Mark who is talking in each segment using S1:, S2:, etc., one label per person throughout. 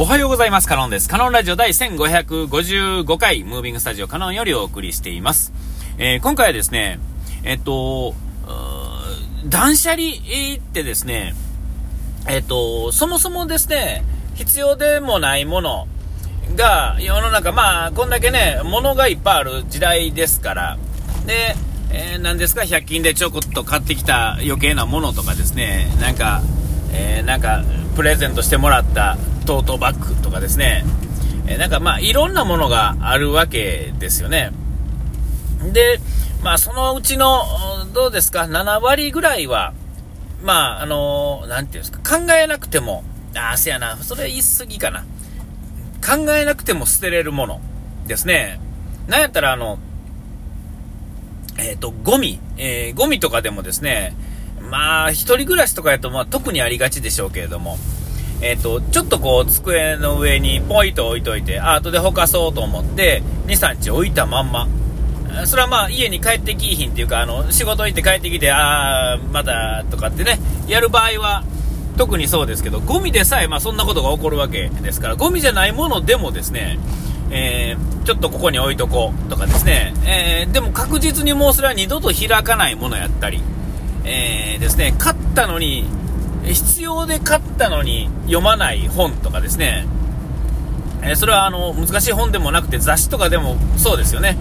S1: おはようございます。カノンです。カノンラジオ第1555回、ムービングスタジオカノンよりお送りしています。えー、今回はですね、えっと、断捨離ってですね、えっと、そもそもですね、必要でもないものが世の中、まあ、こんだけね、物がいっぱいある時代ですから、で、えー、何ですか、100均でちょこっと買ってきた余計なものとかですね、なんか、えー、なんか、プレゼントしてもらったトートバッグとかですね、え、なんかまあ、いろんなものがあるわけですよね。で、まあ、そのうちの、どうですか、7割ぐらいは、まあ、あのー、ていうんですか、考えなくても、ああ、せやな、それ言い過ぎかな。考えなくても捨てれるものですね。なんやったら、あの、えっ、ー、と、ゴミ、えー、ゴミとかでもですね、まあ、一人暮らしとかやと、まあ、特にありがちでしょうけれども、えっ、ー、と、ちょっとこう、机の上にポイと置いといて、あ、後でほかそうと思って、2、3日置いたまんま。それはまあ、家に帰ってきいひんっていうか、あの、仕事行って帰ってきて、あー、まだ、とかってね、やる場合は、特にそうですけど、ゴミでさえ、まあ、そんなことが起こるわけですから、ゴミじゃないものでもですね、えー、ちょっとここに置いとこうとかですね、えー、でも確実にもうそれは二度と開かないものやったり、えー、ですね、買ったのに、必要で買ったのに読まない本とかですね、えそれはあの難しい本でもなくて雑誌とかでもそうですよね。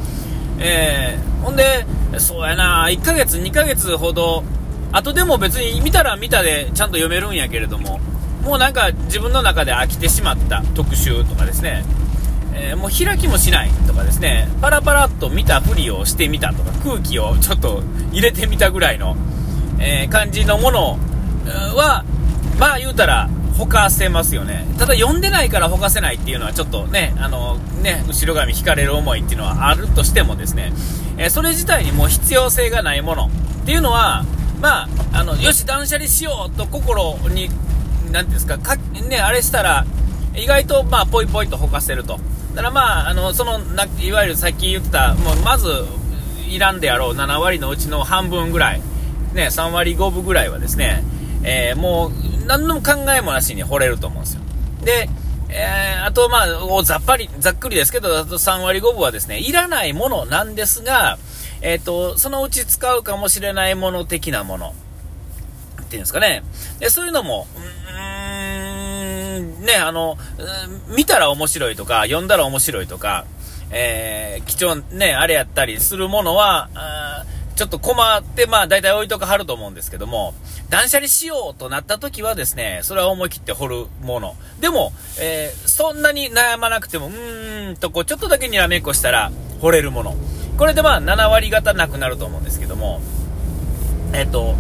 S1: えほんで、そうやな、1ヶ月、2ヶ月ほど、後でも別に見たら見たでちゃんと読めるんやけれども、もうなんか自分の中で飽きてしまった特集とかですね、えー、もう開きもしないとかですね、パラパラっと見たふりをしてみたとか、空気をちょっと入れてみたぐらいの、えー、感じのものをは、まあ言うたら、ほかせますよね。ただ読んでないからほかせないっていうのはちょっとね、あのね、後ろ髪引かれる思いっていうのはあるとしてもですね、え、それ自体にもう必要性がないものっていうのは、まあ、あの、よし、断捨離しようと心に、なんていうんですか、かね、あれしたら、意外と、まあ、ぽいぽいとほかせると。だからまあ、あの、その、いわゆるさっき言った、もう、まず、いらんであろう7割のうちの半分ぐらい、ね、3割5分ぐらいはですね、えー、もう、何の考えもなしに掘れると思うんですよ。で、えー、あと、まあ、ざっぱり、ざっくりですけど、あと3割5分はですね、いらないものなんですが、えっ、ー、と、そのうち使うかもしれないもの的なもの、っていうんですかね。で、そういうのも、うんね、あの、見たら面白いとか、読んだら面白いとか、えー、貴重、ね、あれやったりするものは、ちょっと困って、まあ、大体置いとかはると思うんですけども、断捨離しようとなった時はですね、それは思い切って掘るもの。でも、えー、そんなに悩まなくても、うーんと、こう、ちょっとだけにらめっこしたら、掘れるもの。これでまあ、7割方なくなると思うんですけども、えっ、と、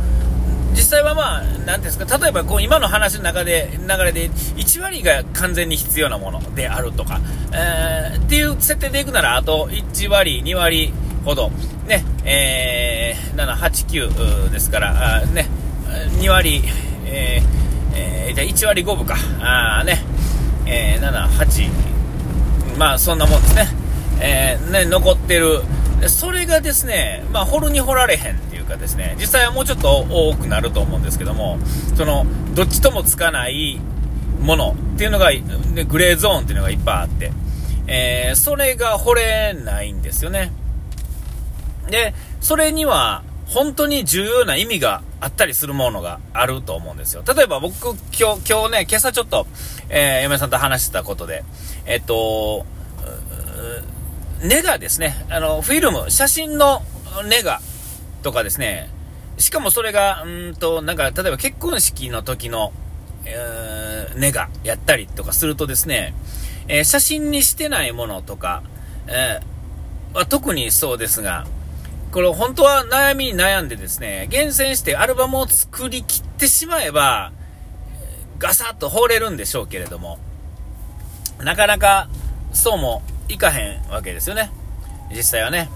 S1: 実際はまあ、なんですか、例えばこう今の話の中で、流れで、1割が完全に必要なものであるとか、えー、っていう設定でいくなら、あと1割、2割ほど、ね、8、9ですから、ね、2割、えー、えー、じゃ1割5分か、あね、えー、7、8、まあそんなもんですね、えー、ね、残ってる、それがですね、まあ、掘るに掘られへんっていうかですね、実際はもうちょっと多くなると思うんですけども、その、どっちともつかないものっていうのが、グレーゾーンっていうのがいっぱいあって、えー、それが掘れないんですよね。で、それには、本当に重要な意味があったりするものがあると思うんですよ。例えば僕、今日、今日ね、今朝ちょっと、えー、嫁さんと話してたことで、えっと、ネガですね。あの、フィルム、写真のネガとかですね。しかもそれが、うんと、なんか、例えば結婚式の時の、えー、ネガやったりとかするとですね、えー、写真にしてないものとか、えー、は特にそうですが、これ本当は悩みに悩んでですね、厳選してアルバムを作りきってしまえば、ガサッと放れるんでしょうけれども、なかなかそうもいかへんわけですよね。実際はね。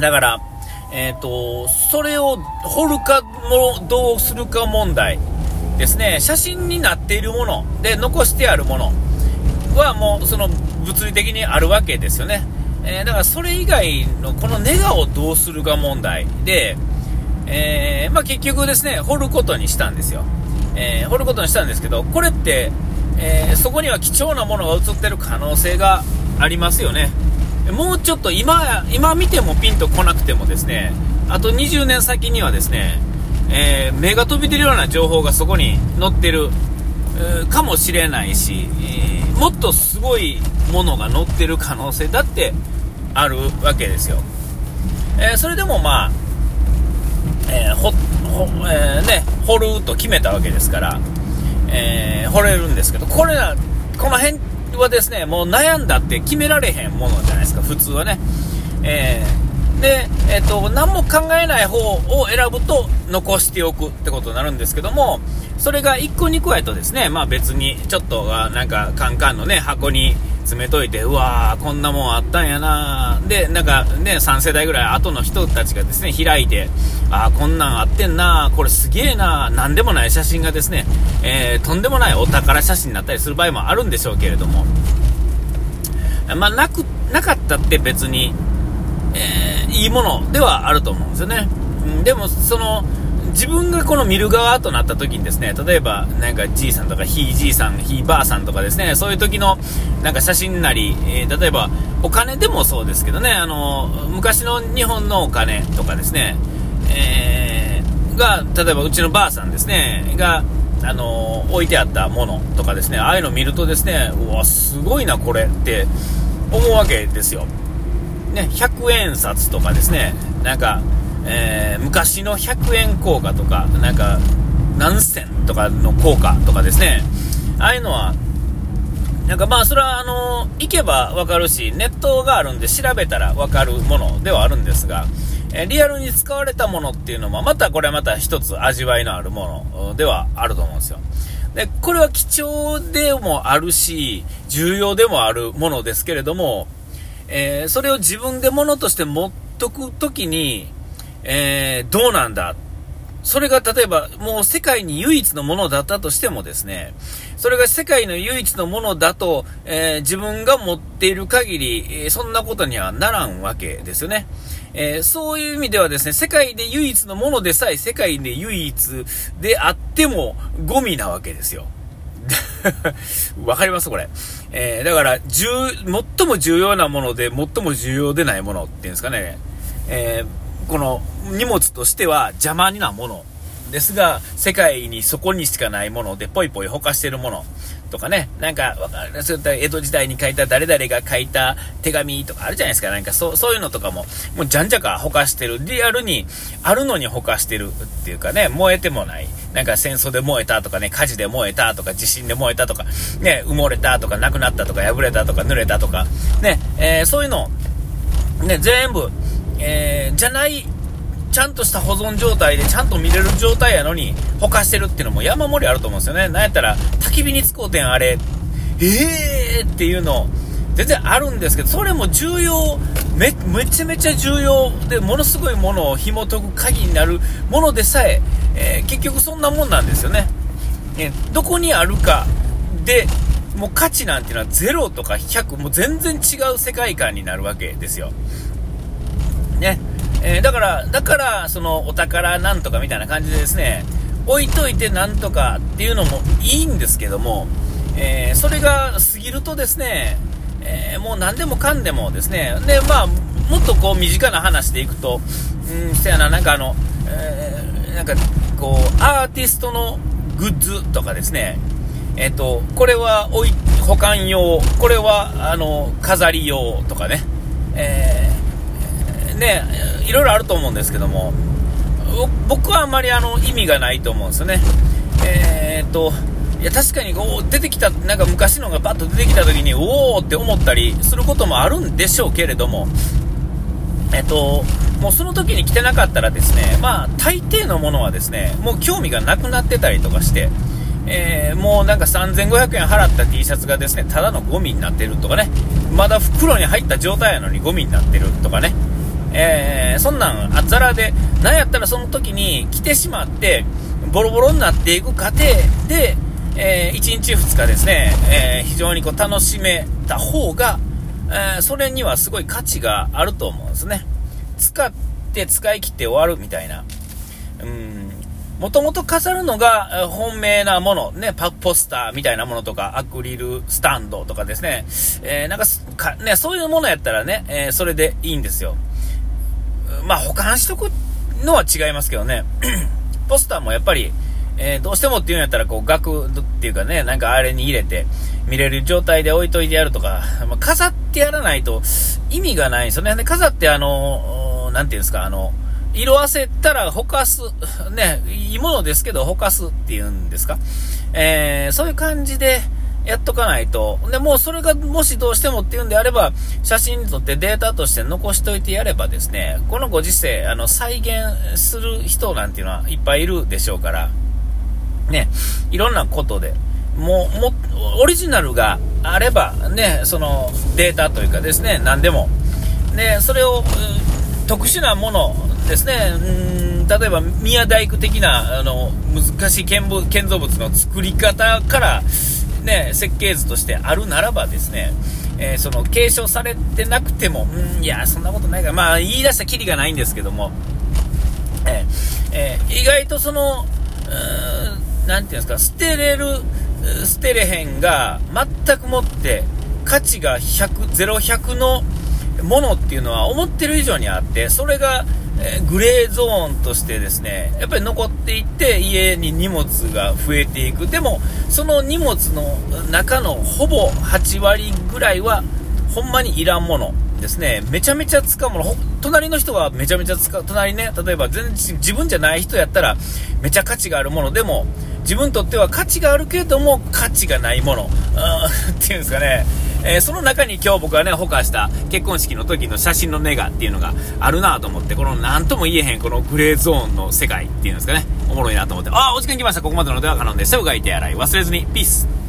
S1: だから、えっ、ー、と、それを掘るかも、どうするか問題ですね。写真になっているもので残してあるものはもうその物理的にあるわけですよね。えー、だからそれ以外のこのネガをどうするか問題で、えー、まあ、結局ですね、掘ることにしたんですよ。えー、掘ることにしたんですけど、これって、え、そこには貴重なものが映ってる可能性がありますよね。もうちょっと今、今見てもピンとこなくてもですね、あと20年先にはですね、え、目が飛び出るような情報がそこに載ってる、かもしれないし、えー、もっとすごいものが載ってる可能性だってあるわけですよ。えそれでもまあ、えほ、ほ、えね、掘ると決めたわけですから、え掘れるんですけど、これな、この辺はですね、もう悩んだって決められへんものじゃないですか、普通はね。えーで、えっ、と、何も考えない方を選ぶと残しておくってことになるんですけども、それが1個2個やとですね、まあ別にちょっとなんかカンカンのね、箱に詰めといて、うわー、こんなもんあったんやなで、なんかね、3世代ぐらい後の人たちがですね、開いて、あー、こんなんあってんなこれすげえななんでもない写真がですね、えー、とんでもないお宝写真になったりする場合もあるんでしょうけれども、まあ、なく、なかったって別に、えー、いいものではあると思うんですよね。うん、でも、その、自分がこの見る側となった時にですね、例えば、なんかじいさんとかひいじいさん、ひいばあさんとかですね、そういう時のなんか写真なり、えー、例えばお金でもそうですけどね、あの、昔の日本のお金とかですね、えー、が、例えばうちのばあさんですね、が、あの置いてあったものとかですね、ああいうの見るとですね、うわ、すごいな、これって思うわけですよ。ね、100円札とかですね、なんか、えー、昔の100円硬貨とか、なんか、何銭とかの硬貨とかですね、ああいうのは、なんかまあ、それはあの、行けばわかるし、ネットがあるんで調べたらわかるものではあるんですが、えリアルに使われたものっていうのも、またこれまた一つ味わいのあるものではあると思うんですよ。で、これは貴重でもあるし、重要でもあるものですけれども、えー、それを自分で物として持っとくときに、えー、どうなんだ？それが例えばもう世界に唯一のものだったとしてもですね、それが世界の唯一のものだと、えー、自分が持っている限り、そんなことにはならんわけですよね。えー、そういう意味ではですね、世界で唯一のものでさえ世界で唯一であってもゴミなわけですよ。わかりますこれ。えー、だから、重、最も重要なもので、最も重要でないものっていうんですかね。えー、この荷物としては邪魔になものですが、世界にそこにしかないもので、ぽいぽいほかしてるものとかね、なんか、わかるそういった江戸時代に書いた誰々が書いた手紙とかあるじゃないですか。なんかそう、そういうのとかも、もうじゃんじゃかほかしてる。リアルにあるのにほかしてるっていうかね、燃えてもない。なんか戦争で燃えたとかね、火事で燃えたとか、地震で燃えたとか、ね、埋もれたとか、なくなったとか、破れたとか、濡れたとか、ね、えー、そういうの、ね、全部、えー、じゃないちゃんとした保存状態でちゃんと見れる状態やのに、ほかしてるっていうのも山盛りあると思うんですよね。なんやったら、焚き火に使うてんあれ、えーっていうの、全然あるんですけど、それも重要、め、めちゃめちゃ重要で、ものすごいものを紐解く鍵になるものでさえ、えー、結局そんなもんなんですよね。えどこにあるかで、もう価値なんていうのは0とか100、もう全然違う世界観になるわけですよ。ね。えー、だから、だから、そのお宝なんとかみたいな感じでですね、置いといてなんとかっていうのもいいんですけども、えー、それが過ぎるとですね、えー、もう何でもかんでもですね、で、まあ、もっとこう身近な話でいくと、うん、せやな、なんかあの、えー、なんかこう、アーティストのグッズとかですね、えっ、と、これは置い、保管用、これは、あの、飾り用とかね、えー、ね、いろいろあると思うんですけども、僕はあんまりあの意味がないと思うんですよね。えー、っと、いや確かにこう出てきた、なんか昔のがバッと出てきた時に、おおって思ったりすることもあるんでしょうけれども、えっと、もうその時に着てなかったらですね、まあ大抵のものはですね、もう興味がなくなってたりとかして、えー、もうなんか3500円払った T シャツがですね、ただのゴミになってるとかね、まだ袋に入った状態やのにゴミになってるとかね、えー、そんなんあざらで、なんやったらその時に来てしまって、ボロボロになっていく過程で、えー、1日2日ですね、え、非常にこう楽しめた方が、え、それにはすごい価値があると思うんですね。使って使い切って終わるみたいな。うんもともと飾るのが本命なもの、ね、パポスターみたいなものとか、アクリルスタンドとかですね、えー、なんか、ね、そういうものやったらね、えー、それでいいんですよ。まあ、保管しとくのは違いますけどね。ポスターもやっぱり、えー、どうしてもっていうんやったら、こう、額っていうかね、なんかあれに入れて、見れる状態で置いといてやるとか、まあ、飾ってやらないと意味がないんですよね。で、飾ってあの、なんていうんですか、あの、色あせたらほかす、ね、いいものですけど、ほかすっていうんですか？えー、そういう感じで、やっとかないと。で、もうそれがもしどうしてもっていうんであれば、写真に撮ってデータとして残しといてやればですね、このご時世、あの、再現する人なんていうのはいっぱいいるでしょうから、ね、いろんなことで、もう、も、オリジナルがあれば、ね、そのデータというかですね、何でも。で、それを、特殊なものですね、うん例えば宮大工的なあの難しい建建造物の作り方から、ね、設計図としてあるならばですね、えー、その継承されてなくても、うん、いや、そんなことないか。ら、まあ、言い出したきりがないんですけども、えーえー、意外とその、なんていうんですか、捨てれる、捨てれへんが、全くもって価値が100、0、100のものっていうのは思ってる以上にあって、それが、えグレーゾーンとしてですね、やっぱり残っていって家に荷物が増えていく。でも、その荷物の中のほぼ8割ぐらいは、ほんまにいらんものですね。めちゃめちゃ使うもの。隣の人はめちゃめちゃ使う。隣ね、例えば全然自分じゃない人やったら、めちゃ価値があるものでも、自分にとっては価値があるけれども、価値がないもの。っていうんですかね。えー、その中に今日僕がね、保管した結婚式の時の写真のネガっていうのがあるなと思って、この何とも言えへんこのグレーゾーンの世界っていうんですかね、おもろいなと思って、ああ、お時間来ました。ここまでのでは可能でした。うがいて洗い忘れずに。ピース。